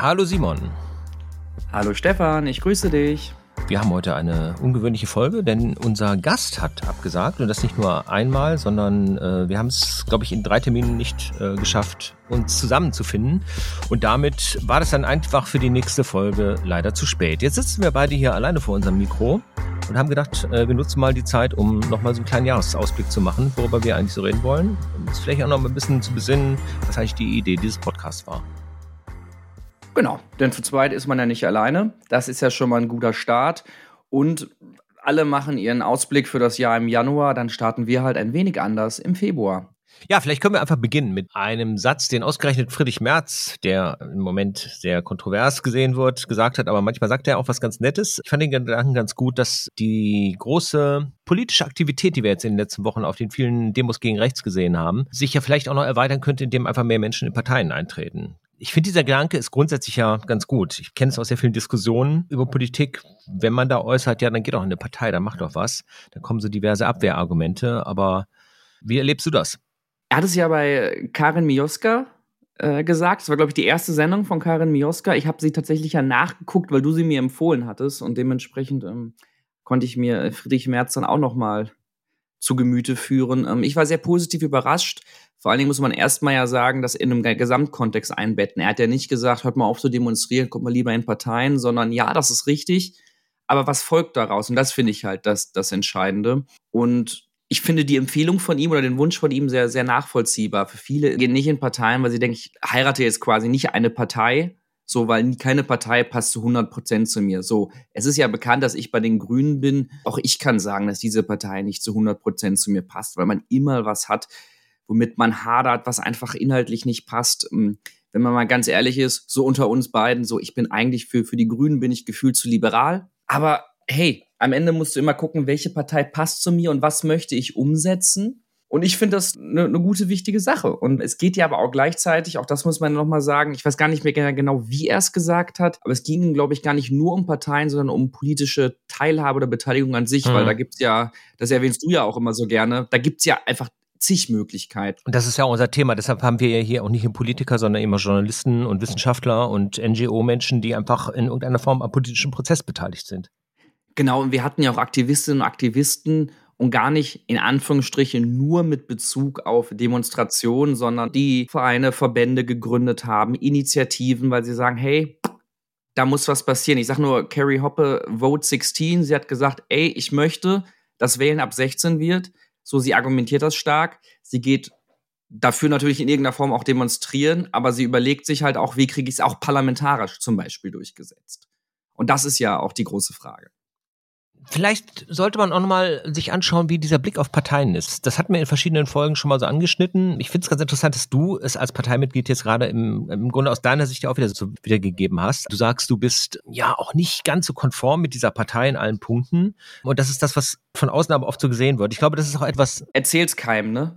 Hallo Simon. Hallo Stefan, ich grüße dich. Wir haben heute eine ungewöhnliche Folge, denn unser Gast hat abgesagt und das nicht nur einmal, sondern äh, wir haben es, glaube ich, in drei Terminen nicht äh, geschafft, uns zusammenzufinden. Und damit war das dann einfach für die nächste Folge leider zu spät. Jetzt sitzen wir beide hier alleine vor unserem Mikro und haben gedacht, äh, wir nutzen mal die Zeit, um nochmal so einen kleinen Jahresausblick zu machen, worüber wir eigentlich so reden wollen. Und uns vielleicht auch noch mal ein bisschen zu besinnen, was eigentlich die Idee dieses Podcasts war. Genau, denn zu zweit ist man ja nicht alleine. Das ist ja schon mal ein guter Start. Und alle machen ihren Ausblick für das Jahr im Januar, dann starten wir halt ein wenig anders im Februar. Ja, vielleicht können wir einfach beginnen mit einem Satz, den ausgerechnet Friedrich Merz, der im Moment sehr kontrovers gesehen wird, gesagt hat, aber manchmal sagt er auch was ganz Nettes. Ich fand den Gedanken ganz gut, dass die große politische Aktivität, die wir jetzt in den letzten Wochen auf den vielen Demos gegen rechts gesehen haben, sich ja vielleicht auch noch erweitern könnte, indem einfach mehr Menschen in Parteien eintreten ich finde, dieser Gedanke ist grundsätzlich ja ganz gut. Ich kenne es aus sehr vielen Diskussionen über Politik. Wenn man da äußert, ja, dann geht auch in eine Partei, dann macht doch was. Dann kommen so diverse Abwehrargumente. Aber wie erlebst du das? Er hat es ja bei Karin Mioska äh, gesagt. Das war, glaube ich, die erste Sendung von Karin Mioska. Ich habe sie tatsächlich ja nachgeguckt, weil du sie mir empfohlen hattest. Und dementsprechend ähm, konnte ich mir Friedrich Merz dann auch noch mal zu Gemüte führen. Ähm, ich war sehr positiv überrascht. Vor allen Dingen muss man erstmal ja sagen, das in einem Gesamtkontext einbetten. Er hat ja nicht gesagt, hört mal auf zu demonstrieren, kommt mal lieber in Parteien, sondern ja, das ist richtig. Aber was folgt daraus? Und das finde ich halt das, das Entscheidende. Und ich finde die Empfehlung von ihm oder den Wunsch von ihm sehr, sehr nachvollziehbar. Für viele gehen nicht in Parteien, weil sie denken, ich heirate jetzt quasi nicht eine Partei, so, weil keine Partei passt zu 100 Prozent zu mir. So, es ist ja bekannt, dass ich bei den Grünen bin. Auch ich kann sagen, dass diese Partei nicht zu 100 Prozent zu mir passt, weil man immer was hat, womit man hadert, was einfach inhaltlich nicht passt. Ähm, wenn man mal ganz ehrlich ist, so unter uns beiden, so, ich bin eigentlich für, für die Grünen bin ich gefühlt zu liberal. Aber hey, am Ende musst du immer gucken, welche Partei passt zu mir und was möchte ich umsetzen. Und ich finde das eine ne gute, wichtige Sache. Und es geht ja aber auch gleichzeitig, auch das muss man nochmal sagen, ich weiß gar nicht mehr genau, wie er es gesagt hat, aber es ging, glaube ich, gar nicht nur um Parteien, sondern um politische Teilhabe oder Beteiligung an sich, mhm. weil da gibt's ja, das erwähnst du ja auch immer so gerne, da gibt's ja einfach zig Möglichkeiten. Und das ist ja unser Thema. Deshalb haben wir ja hier auch nicht nur Politiker, sondern immer Journalisten und Wissenschaftler und NGO-Menschen, die einfach in irgendeiner Form am politischen Prozess beteiligt sind. Genau, und wir hatten ja auch Aktivistinnen und Aktivisten und gar nicht in Anführungsstrichen nur mit Bezug auf Demonstrationen, sondern die Vereine, Verbände gegründet haben, Initiativen, weil sie sagen, hey, da muss was passieren. Ich sage nur Carrie Hoppe, Vote 16. Sie hat gesagt, ey, ich möchte, dass Wählen ab 16 wird. So, sie argumentiert das stark. Sie geht dafür natürlich in irgendeiner Form auch demonstrieren, aber sie überlegt sich halt auch, wie kriege ich es auch parlamentarisch zum Beispiel durchgesetzt. Und das ist ja auch die große Frage. Vielleicht sollte man auch nochmal sich anschauen, wie dieser Blick auf Parteien ist. Das hatten wir in verschiedenen Folgen schon mal so angeschnitten. Ich finde es ganz interessant, dass du es als Parteimitglied jetzt gerade im, im Grunde aus deiner Sicht ja auch wieder so wiedergegeben hast. Du sagst, du bist ja auch nicht ganz so konform mit dieser Partei in allen Punkten. Und das ist das, was von außen aber oft so gesehen wird. Ich glaube, das ist auch etwas. Erzähl's keinem, ne?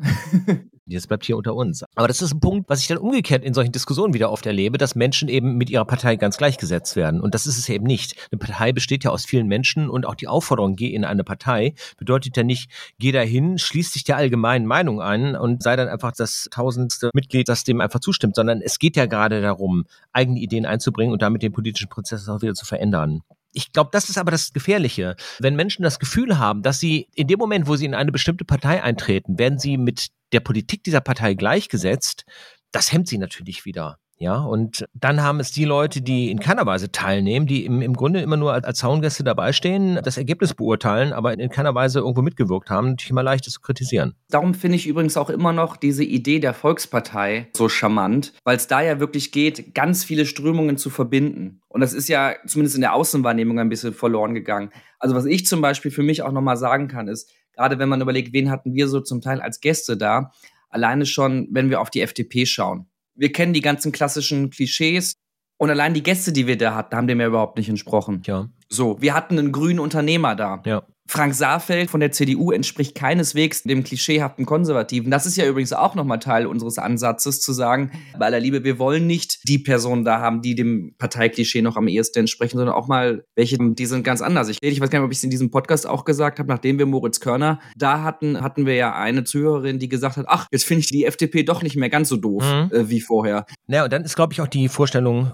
Das bleibt hier unter uns. Aber das ist ein Punkt, was ich dann umgekehrt in solchen Diskussionen wieder oft erlebe, dass Menschen eben mit ihrer Partei ganz gleichgesetzt werden. Und das ist es eben nicht. Eine Partei besteht ja aus vielen Menschen und auch die Aufforderung, geh in eine Partei, bedeutet ja nicht, geh dahin, schließ dich der allgemeinen Meinung an und sei dann einfach das tausendste Mitglied, das dem einfach zustimmt, sondern es geht ja gerade darum, eigene Ideen einzubringen und damit den politischen Prozess auch wieder zu verändern. Ich glaube, das ist aber das Gefährliche. Wenn Menschen das Gefühl haben, dass sie in dem Moment, wo sie in eine bestimmte Partei eintreten, werden sie mit der Politik dieser Partei gleichgesetzt, das hemmt sie natürlich wieder. Ja, und dann haben es die Leute, die in keiner Weise teilnehmen, die im, im Grunde immer nur als, als Zaungäste dabei stehen, das Ergebnis beurteilen, aber in keiner Weise irgendwo mitgewirkt haben, natürlich immer leicht zu kritisieren. Darum finde ich übrigens auch immer noch diese Idee der Volkspartei so charmant, weil es da ja wirklich geht, ganz viele Strömungen zu verbinden. Und das ist ja zumindest in der Außenwahrnehmung ein bisschen verloren gegangen. Also was ich zum Beispiel für mich auch nochmal sagen kann, ist, gerade wenn man überlegt, wen hatten wir so zum Teil als Gäste da, alleine schon, wenn wir auf die FDP schauen wir kennen die ganzen klassischen Klischees. Und allein die Gäste, die wir da hatten, haben dem ja überhaupt nicht entsprochen. Ja. So, wir hatten einen grünen Unternehmer da. Ja. Frank Saarfeld von der CDU entspricht keineswegs dem klischeehaften Konservativen. Das ist ja übrigens auch nochmal Teil unseres Ansatzes, zu sagen, bei aller Liebe, wir wollen nicht die Personen da haben, die dem Parteiklischee noch am ehesten entsprechen, sondern auch mal welche, die sind ganz anders. Ich, ich weiß gar nicht, ob ich es in diesem Podcast auch gesagt habe, nachdem wir Moritz Körner da hatten, hatten wir ja eine Zuhörerin, die gesagt hat, ach, jetzt finde ich die FDP doch nicht mehr ganz so doof mhm. äh, wie vorher. Naja, und dann ist, glaube ich, auch die Vorstellung,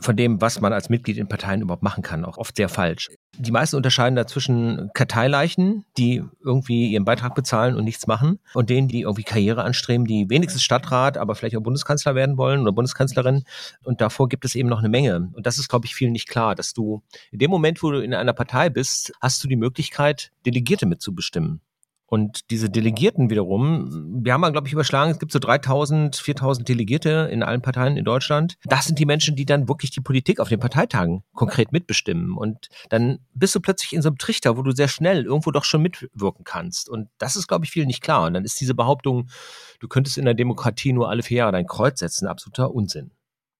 von dem, was man als Mitglied in Parteien überhaupt machen kann, auch oft sehr falsch. Die meisten unterscheiden da zwischen Karteileichen, die irgendwie ihren Beitrag bezahlen und nichts machen, und denen, die irgendwie Karriere anstreben, die wenigstens Stadtrat, aber vielleicht auch Bundeskanzler werden wollen oder Bundeskanzlerin. Und davor gibt es eben noch eine Menge. Und das ist, glaube ich, vielen nicht klar, dass du in dem Moment, wo du in einer Partei bist, hast du die Möglichkeit, Delegierte mitzubestimmen. Und diese Delegierten wiederum, wir haben mal, glaube ich, überschlagen, es gibt so 3000, 4000 Delegierte in allen Parteien in Deutschland. Das sind die Menschen, die dann wirklich die Politik auf den Parteitagen konkret mitbestimmen. Und dann bist du plötzlich in so einem Trichter, wo du sehr schnell irgendwo doch schon mitwirken kannst. Und das ist, glaube ich, vielen nicht klar. Und dann ist diese Behauptung, du könntest in der Demokratie nur alle vier Jahre dein Kreuz setzen, absoluter Unsinn.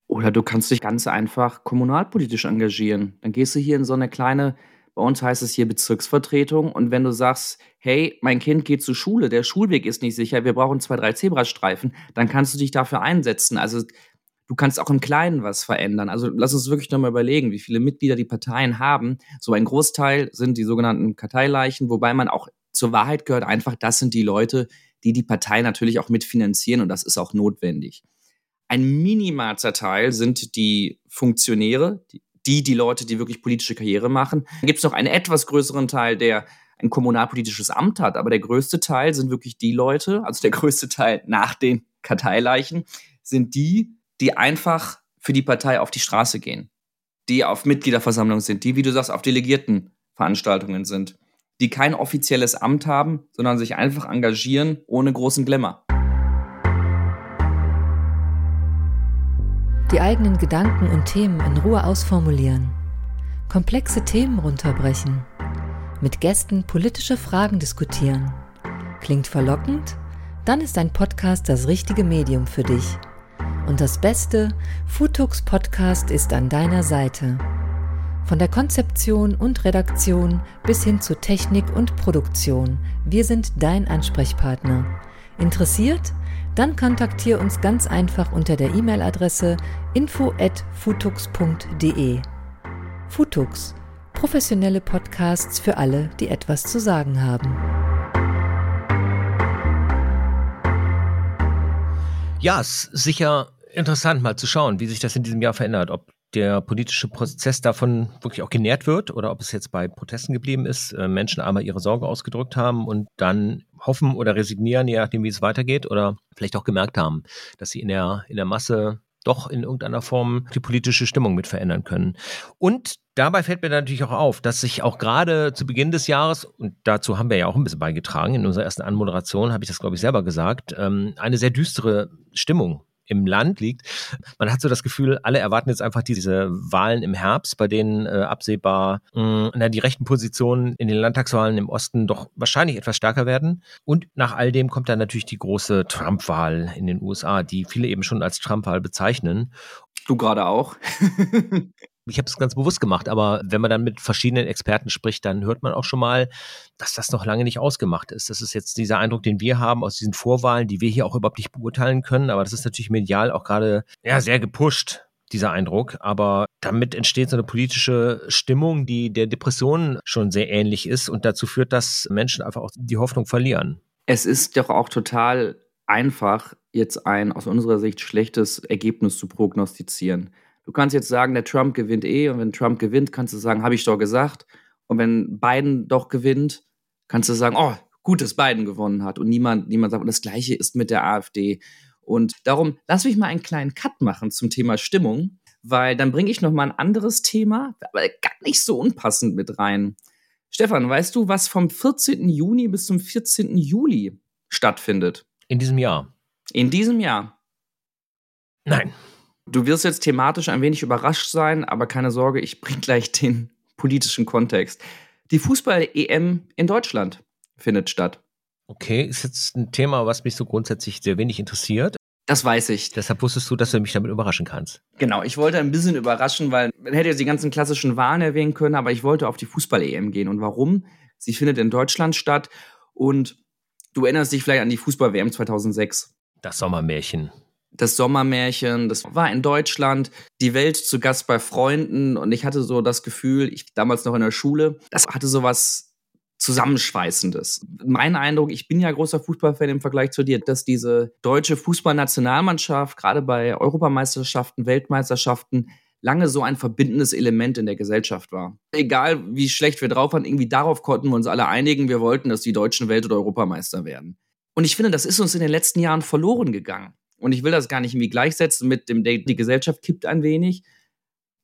Oder du kannst dich ganz einfach kommunalpolitisch engagieren. Dann gehst du hier in so eine kleine bei uns heißt es hier Bezirksvertretung. Und wenn du sagst, hey, mein Kind geht zur Schule, der Schulweg ist nicht sicher, wir brauchen zwei, drei Zebrastreifen, dann kannst du dich dafür einsetzen. Also du kannst auch im Kleinen was verändern. Also lass uns wirklich nochmal überlegen, wie viele Mitglieder die Parteien haben. So ein Großteil sind die sogenannten Karteileichen, wobei man auch zur Wahrheit gehört einfach, das sind die Leute, die die Partei natürlich auch mitfinanzieren und das ist auch notwendig. Ein minimalster Teil sind die Funktionäre, die die, die Leute, die wirklich politische Karriere machen. Dann gibt es noch einen etwas größeren Teil, der ein kommunalpolitisches Amt hat, aber der größte Teil sind wirklich die Leute, also der größte Teil nach den Karteileichen, sind die, die einfach für die Partei auf die Straße gehen, die auf Mitgliederversammlungen sind, die, wie du sagst, auf Delegiertenveranstaltungen sind, die kein offizielles Amt haben, sondern sich einfach engagieren ohne großen Glamour. Die eigenen Gedanken und Themen in Ruhe ausformulieren, komplexe Themen runterbrechen, mit Gästen politische Fragen diskutieren. Klingt verlockend? Dann ist ein Podcast das richtige Medium für dich. Und das Beste, Futux Podcast ist an deiner Seite. Von der Konzeption und Redaktion bis hin zu Technik und Produktion, wir sind dein Ansprechpartner. Interessiert? Dann kontaktiere uns ganz einfach unter der E-Mail-Adresse info@futux.de. Futux, professionelle Podcasts für alle, die etwas zu sagen haben. Ja, es ist sicher interessant mal zu schauen, wie sich das in diesem Jahr verändert, ob der politische Prozess davon wirklich auch genährt wird oder ob es jetzt bei Protesten geblieben ist, äh, Menschen einmal ihre Sorge ausgedrückt haben und dann hoffen oder resignieren, je nachdem, wie es weitergeht, oder vielleicht auch gemerkt haben, dass sie in der, in der Masse doch in irgendeiner Form die politische Stimmung mit verändern können. Und dabei fällt mir natürlich auch auf, dass sich auch gerade zu Beginn des Jahres, und dazu haben wir ja auch ein bisschen beigetragen, in unserer ersten Anmoderation habe ich das, glaube ich, selber gesagt, ähm, eine sehr düstere Stimmung im Land liegt. Man hat so das Gefühl, alle erwarten jetzt einfach diese Wahlen im Herbst, bei denen äh, absehbar mh, na, die rechten Positionen in den Landtagswahlen im Osten doch wahrscheinlich etwas stärker werden. Und nach all dem kommt dann natürlich die große Trump-Wahl in den USA, die viele eben schon als Trump-Wahl bezeichnen. Du gerade auch. Ich habe es ganz bewusst gemacht, aber wenn man dann mit verschiedenen Experten spricht, dann hört man auch schon mal, dass das noch lange nicht ausgemacht ist. Das ist jetzt dieser Eindruck, den wir haben aus diesen Vorwahlen, die wir hier auch überhaupt nicht beurteilen können, aber das ist natürlich medial auch gerade ja, sehr gepusht dieser Eindruck. Aber damit entsteht so eine politische Stimmung, die der Depression schon sehr ähnlich ist und dazu führt, dass Menschen einfach auch die Hoffnung verlieren. Es ist doch auch total einfach, jetzt ein aus unserer Sicht schlechtes Ergebnis zu prognostizieren. Du kannst jetzt sagen, der Trump gewinnt eh und wenn Trump gewinnt, kannst du sagen, habe ich doch gesagt. Und wenn Biden doch gewinnt, kannst du sagen, oh, gut, dass Biden gewonnen hat. Und niemand, niemand sagt, und das Gleiche ist mit der AfD. Und darum, lass mich mal einen kleinen Cut machen zum Thema Stimmung, weil dann bringe ich noch mal ein anderes Thema, aber gar nicht so unpassend mit rein. Stefan, weißt du, was vom 14. Juni bis zum 14. Juli stattfindet? In diesem Jahr. In diesem Jahr. Nein. Du wirst jetzt thematisch ein wenig überrascht sein, aber keine Sorge, ich bringe gleich den politischen Kontext. Die Fußball-EM in Deutschland findet statt. Okay, ist jetzt ein Thema, was mich so grundsätzlich sehr wenig interessiert. Das weiß ich. Deshalb wusstest du, dass du mich damit überraschen kannst. Genau, ich wollte ein bisschen überraschen, weil man hätte jetzt die ganzen klassischen Wahlen erwähnen können, aber ich wollte auf die Fußball-EM gehen. Und warum? Sie findet in Deutschland statt und du erinnerst dich vielleicht an die Fußball-WM 2006. Das Sommermärchen das Sommermärchen, das war in Deutschland, die Welt zu Gast bei Freunden und ich hatte so das Gefühl, ich damals noch in der Schule, das hatte so was Zusammenschweißendes. Mein Eindruck, ich bin ja großer Fußballfan im Vergleich zu dir, dass diese deutsche Fußballnationalmannschaft gerade bei Europameisterschaften, Weltmeisterschaften lange so ein verbindendes Element in der Gesellschaft war. Egal wie schlecht wir drauf waren, irgendwie darauf konnten wir uns alle einigen, wir wollten, dass die Deutschen Welt- oder Europameister werden. Und ich finde, das ist uns in den letzten Jahren verloren gegangen. Und ich will das gar nicht irgendwie gleichsetzen mit dem, die Gesellschaft kippt ein wenig.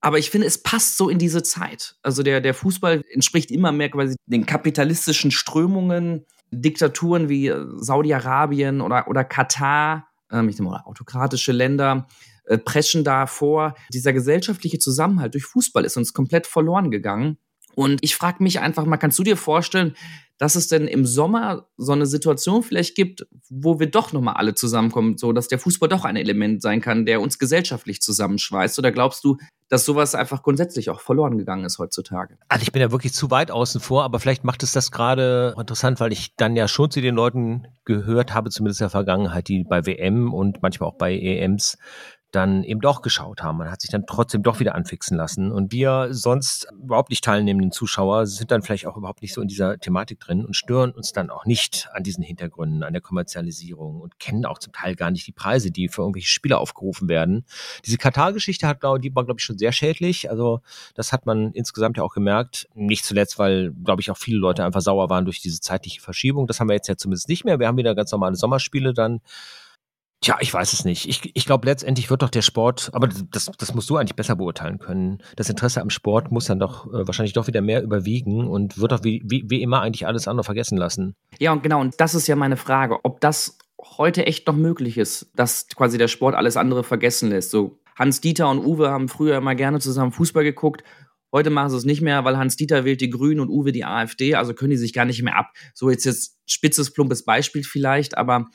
Aber ich finde, es passt so in diese Zeit. Also der, der Fußball entspricht immer mehr quasi den kapitalistischen Strömungen, Diktaturen wie äh, Saudi-Arabien oder, oder Katar, ähm, ich nehme mal autokratische Länder, äh, preschen da vor. Dieser gesellschaftliche Zusammenhalt durch Fußball ist uns komplett verloren gegangen. Und ich frage mich einfach mal, kannst du dir vorstellen, dass es denn im Sommer so eine Situation vielleicht gibt, wo wir doch nochmal alle zusammenkommen, so dass der Fußball doch ein Element sein kann, der uns gesellschaftlich zusammenschweißt? Oder glaubst du, dass sowas einfach grundsätzlich auch verloren gegangen ist heutzutage? Also ich bin ja wirklich zu weit außen vor, aber vielleicht macht es das gerade interessant, weil ich dann ja schon zu den Leuten gehört habe, zumindest in der Vergangenheit, die bei WM und manchmal auch bei EMs dann eben doch geschaut haben. Man hat sich dann trotzdem doch wieder anfixen lassen. Und wir sonst überhaupt nicht teilnehmenden Zuschauer sind dann vielleicht auch überhaupt nicht so in dieser Thematik drin und stören uns dann auch nicht an diesen Hintergründen, an der Kommerzialisierung und kennen auch zum Teil gar nicht die Preise, die für irgendwelche Spiele aufgerufen werden. Diese Katar-Geschichte hat, glaube die war, glaube ich, schon sehr schädlich. Also das hat man insgesamt ja auch gemerkt. Nicht zuletzt, weil, glaube ich, auch viele Leute einfach sauer waren durch diese zeitliche Verschiebung. Das haben wir jetzt ja zumindest nicht mehr. Wir haben wieder ganz normale Sommerspiele dann Tja, ich weiß es nicht. Ich, ich glaube, letztendlich wird doch der Sport, aber das, das musst du eigentlich besser beurteilen können. Das Interesse am Sport muss dann doch äh, wahrscheinlich doch wieder mehr überwiegen und wird doch wie, wie, wie immer eigentlich alles andere vergessen lassen. Ja, und genau, und das ist ja meine Frage, ob das heute echt noch möglich ist, dass quasi der Sport alles andere vergessen lässt. So Hans Dieter und Uwe haben früher immer gerne zusammen Fußball geguckt. Heute machen sie es nicht mehr, weil Hans Dieter wählt die Grünen und Uwe die AfD, also können die sich gar nicht mehr ab. So jetzt jetzt spitzes, plumpes Beispiel vielleicht, aber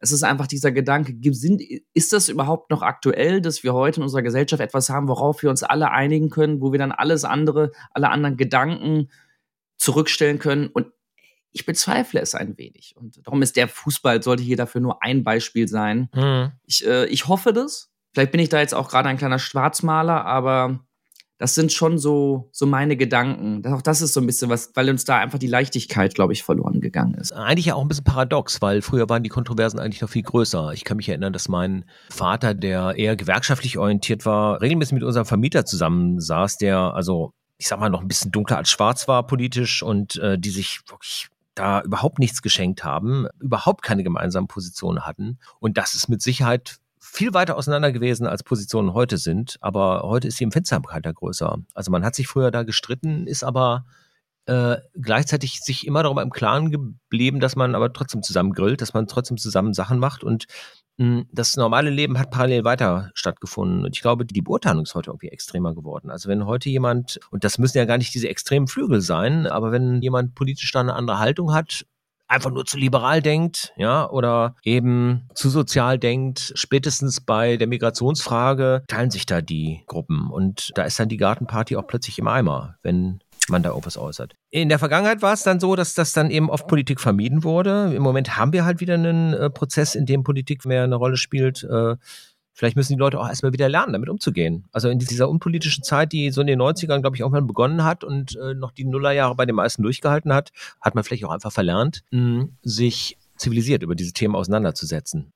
es ist einfach dieser Gedanke, sind, ist das überhaupt noch aktuell, dass wir heute in unserer Gesellschaft etwas haben, worauf wir uns alle einigen können, wo wir dann alles andere, alle anderen Gedanken zurückstellen können? Und ich bezweifle es ein wenig. Und darum ist der Fußball, sollte hier dafür nur ein Beispiel sein. Mhm. Ich, äh, ich hoffe das. Vielleicht bin ich da jetzt auch gerade ein kleiner Schwarzmaler, aber das sind schon so, so meine Gedanken. Auch das ist so ein bisschen was, weil uns da einfach die Leichtigkeit, glaube ich, verloren gegangen ist. Eigentlich ja auch ein bisschen paradox, weil früher waren die Kontroversen eigentlich noch viel größer. Ich kann mich erinnern, dass mein Vater, der eher gewerkschaftlich orientiert war, regelmäßig mit unserem Vermieter zusammensaß, der also, ich sag mal, noch ein bisschen dunkler als schwarz war politisch und äh, die sich wirklich da überhaupt nichts geschenkt haben, überhaupt keine gemeinsamen Positionen hatten. Und das ist mit Sicherheit viel weiter auseinander gewesen, als Positionen heute sind. Aber heute ist die Empfindsamkeit da größer. Also man hat sich früher da gestritten, ist aber äh, gleichzeitig sich immer darüber im Klaren geblieben, dass man aber trotzdem zusammen grillt, dass man trotzdem zusammen Sachen macht und mh, hm, das normale Leben hat parallel weiter stattgefunden. Und ich glaube, die Beurteilung ist heute irgendwie extremer geworden. Also wenn heute jemand, und das müssen ja gar nicht diese extremen Flügel sein, aber wenn jemand politisch da eine andere Haltung hat, einfach nur zu liberal denkt, ja, oder eben zu sozial denkt, spätestens bei der Migrationsfrage teilen sich da die Gruppen und da ist dann die Gartenparty auch plötzlich im Eimer, wenn man da irgendwas äußert. In der Vergangenheit war es dann so, dass das dann eben oft Politik vermieden wurde. Im Moment haben wir halt wieder einen äh, Prozess, in dem Politik mehr eine Rolle spielt. Äh, vielleicht müssen die Leute auch erstmal wieder lernen, damit umzugehen. Also in dieser unpolitischen Zeit, die so in den 90ern, glaube ich, irgendwann begonnen hat und äh, noch die Nullerjahre bei den meisten durchgehalten hat, hat man vielleicht auch einfach verlernt, mh, sich zivilisiert über diese Themen auseinanderzusetzen.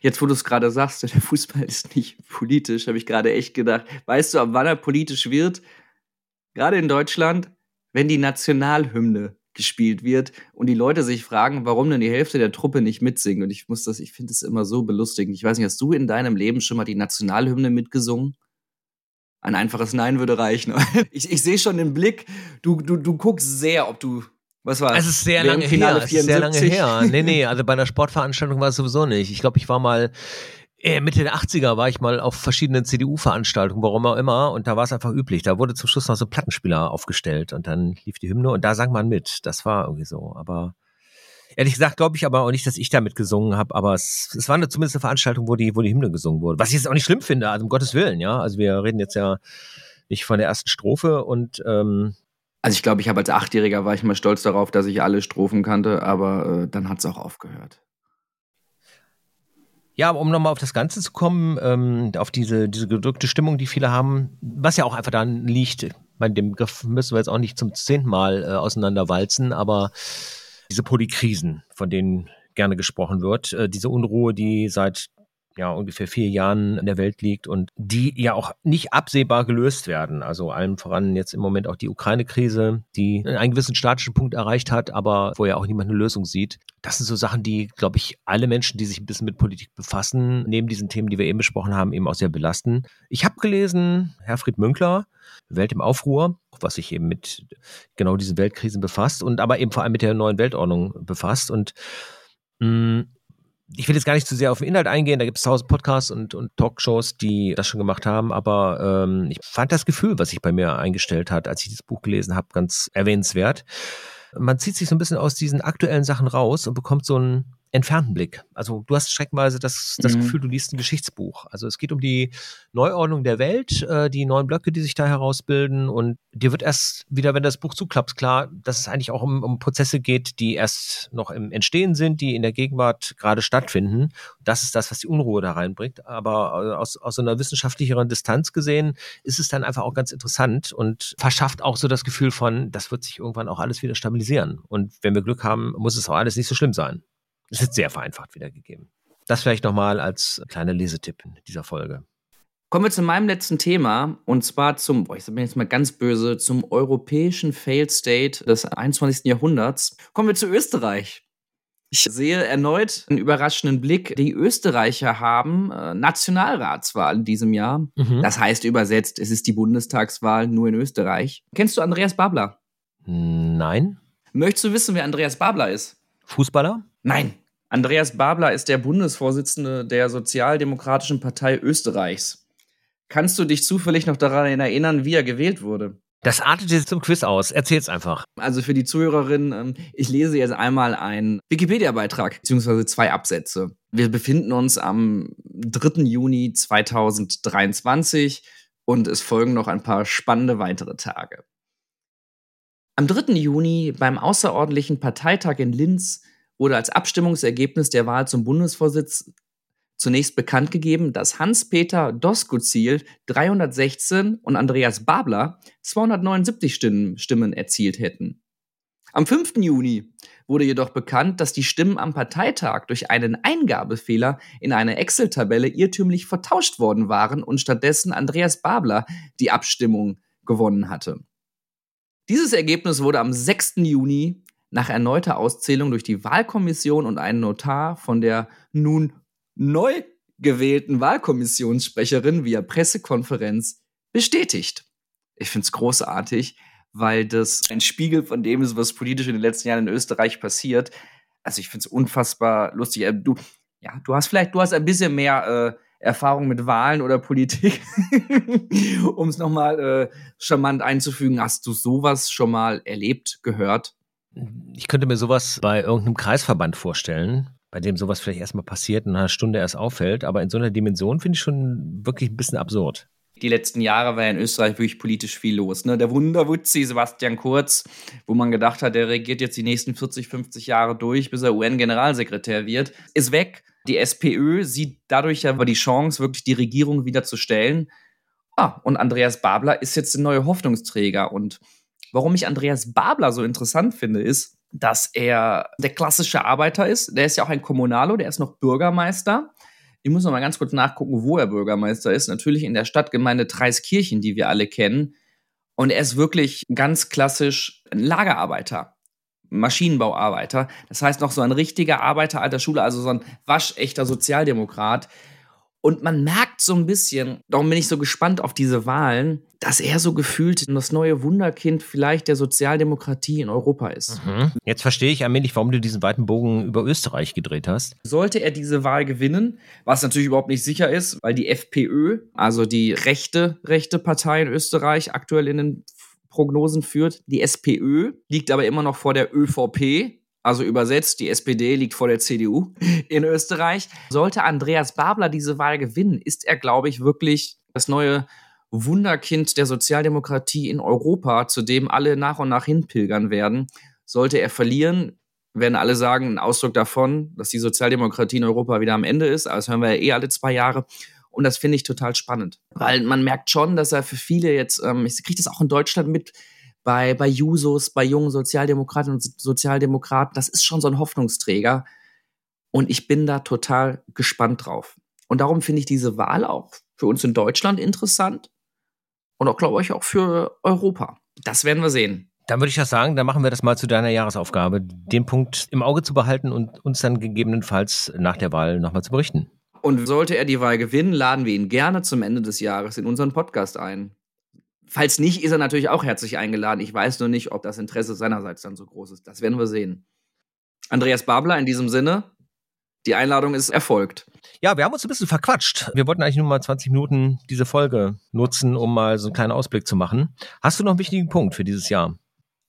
Jetzt, wo du es gerade sagst, der Fußball ist nicht politisch, habe ich gerade echt gedacht. Weißt du, ab wann er politisch wird? Gerade in Deutschland, wenn die Nationalhymne gespielt wird und die Leute sich fragen, warum denn die Hälfte der Truppe nicht mitsingen. Und ich muss das, ich finde es immer so belustigend. Ich weiß nicht, hast du in deinem Leben schon mal die Nationalhymne mitgesungen? Ein einfaches Nein würde reichen. Ich, ich sehe schon den Blick, du, du, du guckst sehr, ob du was war es? ist sehr lange her. Es ist sehr lange her. Nee, nee, also bei einer Sportveranstaltung war es sowieso nicht. Ich glaube, ich war mal Mitte der 80er war ich mal auf verschiedenen CDU-Veranstaltungen, warum auch immer, und da war es einfach üblich. Da wurde zum Schluss noch so ein Plattenspieler aufgestellt und dann lief die Hymne und da sang man mit. Das war irgendwie so. Aber ehrlich gesagt glaube ich aber auch nicht, dass ich damit gesungen habe, aber es, es war eine, zumindest eine Veranstaltung, wo die, wo die Hymne gesungen wurde. Was ich jetzt auch nicht schlimm finde, also um Gottes Willen, ja. Also wir reden jetzt ja nicht von der ersten Strophe und ähm, also ich glaube, ich habe als Achtjähriger war ich mal stolz darauf, dass ich alle Strophen kannte, aber äh, dann hat es auch aufgehört. Ja, um nochmal auf das Ganze zu kommen, ähm, auf diese, diese gedrückte Stimmung, die viele haben, was ja auch einfach daran liegt, bei dem Begriff müssen wir jetzt auch nicht zum zehnten Mal äh, auseinanderwalzen, aber diese Polykrisen, von denen gerne gesprochen wird, äh, diese Unruhe, die seit ja ungefähr vier Jahren in der Welt liegt und die ja auch nicht absehbar gelöst werden. Also allem voran jetzt im Moment auch die Ukraine-Krise, die einen gewissen statischen Punkt erreicht hat, aber wo ja auch niemand eine Lösung sieht. Das sind so Sachen, die, glaube ich, alle Menschen, die sich ein bisschen mit Politik befassen, neben diesen Themen, die wir eben besprochen haben, eben auch sehr belasten. Ich habe gelesen, Herfried Münkler, Welt im Aufruhr, was sich eben mit genau diesen Weltkrisen befasst und aber eben vor allem mit der neuen Weltordnung befasst und mh, mm, ich will jetzt gar nicht zu sehr auf den Inhalt eingehen, da gibt es tausend Podcasts und, und Talkshows, die das schon gemacht haben, aber ähm, ich fand das Gefühl, was sich bei mir eingestellt hat, als ich das Buch gelesen habe, ganz erwähnenswert. Man zieht sich so ein bisschen aus diesen aktuellen Sachen raus und bekommt so ein entfernten Blick. Also du hast streckenweise das, das mhm. Gefühl, du liest ein Geschichtsbuch. Also es geht um die Neuordnung der Welt, äh, die neuen Blöcke, die sich da herausbilden und dir wird erst wieder, wenn das Buch zuklappt, klar, dass es eigentlich auch um, um Prozesse geht, die erst noch im Entstehen sind, die in der Gegenwart gerade stattfinden. Das ist das, was die Unruhe da reinbringt. Aber äh, aus, aus so einer wissenschaftlicheren Distanz gesehen ist es dann einfach auch ganz interessant und verschafft auch so das Gefühl von, das wird sich irgendwann auch alles wieder stabilisieren. Und wenn wir Glück haben, muss es auch alles nicht so schlimm sein. Es ist sehr vereinfacht wiedergegeben. Das vielleicht nochmal als kleiner Lesetipp in dieser Folge. Kommen wir zu meinem letzten Thema und zwar zum, boah, ich bin jetzt mal ganz böse, zum europäischen Failed State des 21. Jahrhunderts. Kommen wir zu Österreich. Ich sehe erneut einen überraschenden Blick. Die Österreicher haben äh, Nationalratswahl in diesem Jahr. Mhm. Das heißt übersetzt, es ist die Bundestagswahl nur in Österreich. Kennst du Andreas Babler? Nein. Möchtest du wissen, wer Andreas Babler ist? Fußballer? Nein. Andreas Babler ist der Bundesvorsitzende der Sozialdemokratischen Partei Österreichs. Kannst du dich zufällig noch daran erinnern, wie er gewählt wurde? Das artet jetzt zum Quiz aus. Erzähl's einfach. Also für die Zuhörerin, ähm, ich lese jetzt einmal einen Wikipedia-Beitrag, beziehungsweise zwei Absätze. Wir befinden uns am 3. Juni 2023 und es folgen noch ein paar spannende weitere Tage. Am 3. Juni beim außerordentlichen Parteitag in Linz wurde als Abstimmungsergebnis der Wahl zum Bundesvorsitz zunächst bekannt gegeben, dass Hans-Peter Doskozil 316 und Andreas Babler 279 Stimmen, erzielt hätten. Am 5. Juni wurde jedoch bekannt, dass die Stimmen am Parteitag durch einen Eingabefehler in eine Excel-Tabelle irrtümlich vertauscht worden waren und stattdessen Andreas Babler die Abstimmung gewonnen hatte. Dieses Ergebnis wurde am 6. Juni nach erneuter Auszählung durch die Wahlkommission und einen Notar von der nun neu gewählten Wahlkommissionssprecherin via Pressekonferenz bestätigt. Ich finde es großartig, weil das ein Spiegel von dem ist, was politisch in den letzten Jahren in Österreich passiert. Also ich finde es unfassbar lustig. Äh, du, ja, du hast vielleicht, du hast ein bisschen mehr äh, Erfahrung mit Wahlen oder Politik, um es nochmal äh, charmant einzufügen. Hast du sowas schon mal erlebt, gehört? Ich könnte mir sowas bei irgendeinem Kreisverband vorstellen, bei dem sowas vielleicht erstmal passiert und eine Stunde erst auffällt, aber in so einer Dimension finde ich schon wirklich ein bisschen absurd. Die letzten Jahre war ja in Österreich wirklich politisch viel los. Ne? Der Wunderwutzi Sebastian Kurz, wo man gedacht hat, der regiert jetzt die nächsten 40, 50 Jahre durch, bis er UN-Generalsekretär wird, ist weg. Die SPÖ sieht dadurch ja die Chance, wirklich die Regierung wieder zu stellen. Ah, und Andreas Babler ist jetzt der neue Hoffnungsträger und Warum ich Andreas Babler so interessant finde, ist, dass er der klassische Arbeiter ist. Der ist ja auch ein Kommunalo, der ist noch Bürgermeister. Ich muss noch mal ganz kurz nachgucken, wo er Bürgermeister ist. Natürlich in der Stadtgemeinde Dreiskirchen, die wir alle kennen. Und er ist wirklich ganz klassisch ein Lagerarbeiter, Maschinenbauarbeiter. Das heißt noch so ein richtiger Arbeiter alter Schule, also so ein waschechter Sozialdemokrat, und man merkt so ein bisschen, darum bin ich so gespannt auf diese Wahlen, dass er so gefühlt das neue Wunderkind vielleicht der Sozialdemokratie in Europa ist. Mhm. Jetzt verstehe ich allmählich, warum du diesen weiten Bogen über Österreich gedreht hast. Sollte er diese Wahl gewinnen, was natürlich überhaupt nicht sicher ist, weil die FPÖ, also die rechte, rechte Partei in Österreich, aktuell in den Prognosen führt. Die SPÖ liegt aber immer noch vor der ÖVP, also übersetzt, die SPD liegt vor der CDU in Österreich. Sollte Andreas Babler diese Wahl gewinnen, ist er, glaube ich, wirklich das neue Wunderkind der Sozialdemokratie in Europa, zu dem alle nach und nach hinpilgern werden. Sollte er verlieren, werden alle sagen, ein Ausdruck davon, dass die Sozialdemokratie in Europa wieder am Ende ist. Das hören wir ja eh alle zwei Jahre. Und das finde ich total spannend, weil man merkt schon, dass er für viele jetzt, ähm, ich kriege das auch in Deutschland mit, bei, bei Jusos, bei jungen Sozialdemokratinnen und Sozialdemokraten, das ist schon so ein Hoffnungsträger. Und ich bin da total gespannt drauf. Und darum finde ich diese Wahl auch für uns in Deutschland interessant und auch, glaube ich, auch für Europa. Das werden wir sehen. Dann würde ich ja sagen, dann machen wir das mal zu deiner Jahresaufgabe, den Punkt im Auge zu behalten und uns dann gegebenenfalls nach der Wahl nochmal zu berichten. Und sollte er die Wahl gewinnen, laden wir ihn gerne zum Ende des Jahres in unseren Podcast ein. Falls nicht, ist er natürlich auch herzlich eingeladen. Ich weiß nur nicht, ob das Interesse seinerseits dann so groß ist. Das werden wir sehen. Andreas Babler, in diesem Sinne, die Einladung ist erfolgt. Ja, wir haben uns ein bisschen verquatscht. Wir wollten eigentlich nur mal 20 Minuten diese Folge nutzen, um mal so einen kleinen Ausblick zu machen. Hast du noch einen wichtigen Punkt für dieses Jahr?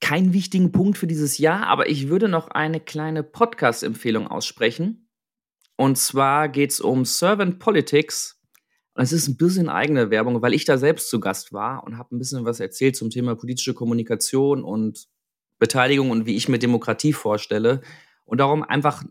Keinen wichtigen Punkt für dieses Jahr, aber ich würde noch eine kleine Podcast-Empfehlung aussprechen. Und zwar geht es um Servant Politics. Und es ist ein bisschen eigene Werbung, weil ich da selbst zu Gast war und habe ein bisschen was erzählt zum Thema politische Kommunikation und Beteiligung und wie ich mir Demokratie vorstelle. Und darum einfach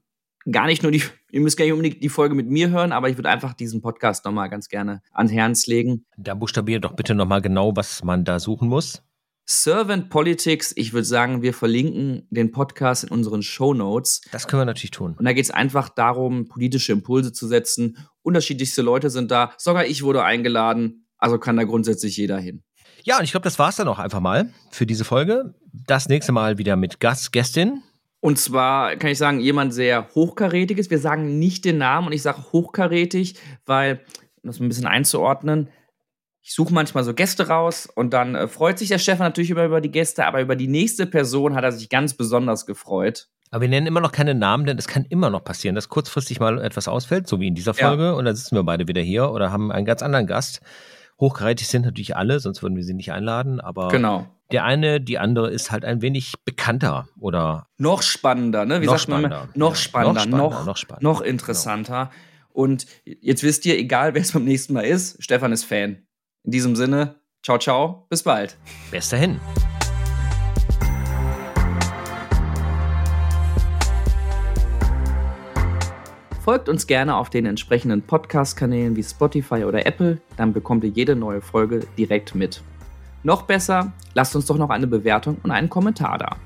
gar nicht nur die, ihr müsst gar nicht unbedingt die Folge mit mir hören, aber ich würde einfach diesen Podcast nochmal ganz gerne ans Herz legen. Da buchstabiert doch bitte nochmal genau, was man da suchen muss. Servant Politics, ich würde sagen, wir verlinken den Podcast in unseren Show Notes. Das können wir natürlich tun. Und da geht es einfach darum, politische Impulse zu setzen. Unterschiedlichste Leute sind da. Sogar ich wurde eingeladen. Also kann da grundsätzlich jeder hin. Ja, und ich glaube, das war es dann auch einfach mal für diese Folge. Das nächste Mal wieder mit Gast, Gästin. Und zwar kann ich sagen, jemand sehr hochkarätig ist. Wir sagen nicht den Namen und ich sage hochkarätig, weil, um das ein bisschen einzuordnen, ich suche manchmal so Gäste raus und dann äh, freut sich der Stefan natürlich immer über die Gäste, aber über die nächste Person hat er sich ganz besonders gefreut. Aber wir nennen immer noch keine Namen, denn es kann immer noch passieren, dass kurzfristig mal etwas ausfällt, so wie in dieser Folge, ja. und dann sitzen wir beide wieder hier oder haben einen ganz anderen Gast. Hochkarätig sind natürlich alle, sonst würden wir sie nicht einladen, aber genau. der eine, die andere ist halt ein wenig bekannter oder noch spannender, ne? Wie noch sagt man spannender. Noch, spannender, noch, spannender, noch, noch, spannender, noch interessanter. Genau. Und jetzt wisst ihr, egal wer es beim nächsten Mal ist, Stefan ist Fan. In diesem Sinne, ciao, ciao, bis bald. Bis dahin. Folgt uns gerne auf den entsprechenden Podcast-Kanälen wie Spotify oder Apple, dann bekommt ihr jede neue Folge direkt mit. Noch besser, lasst uns doch noch eine Bewertung und einen Kommentar da.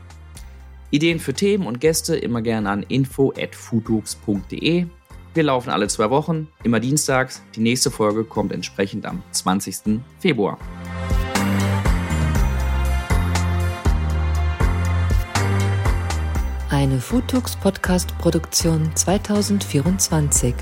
Ideen für Themen und Gäste immer gerne an info@futux.de. Wir laufen alle zwei Wochen, immer dienstags. Die nächste Folge kommt entsprechend am 20. Februar. Eine Foodtalks Podcast Produktion 2024.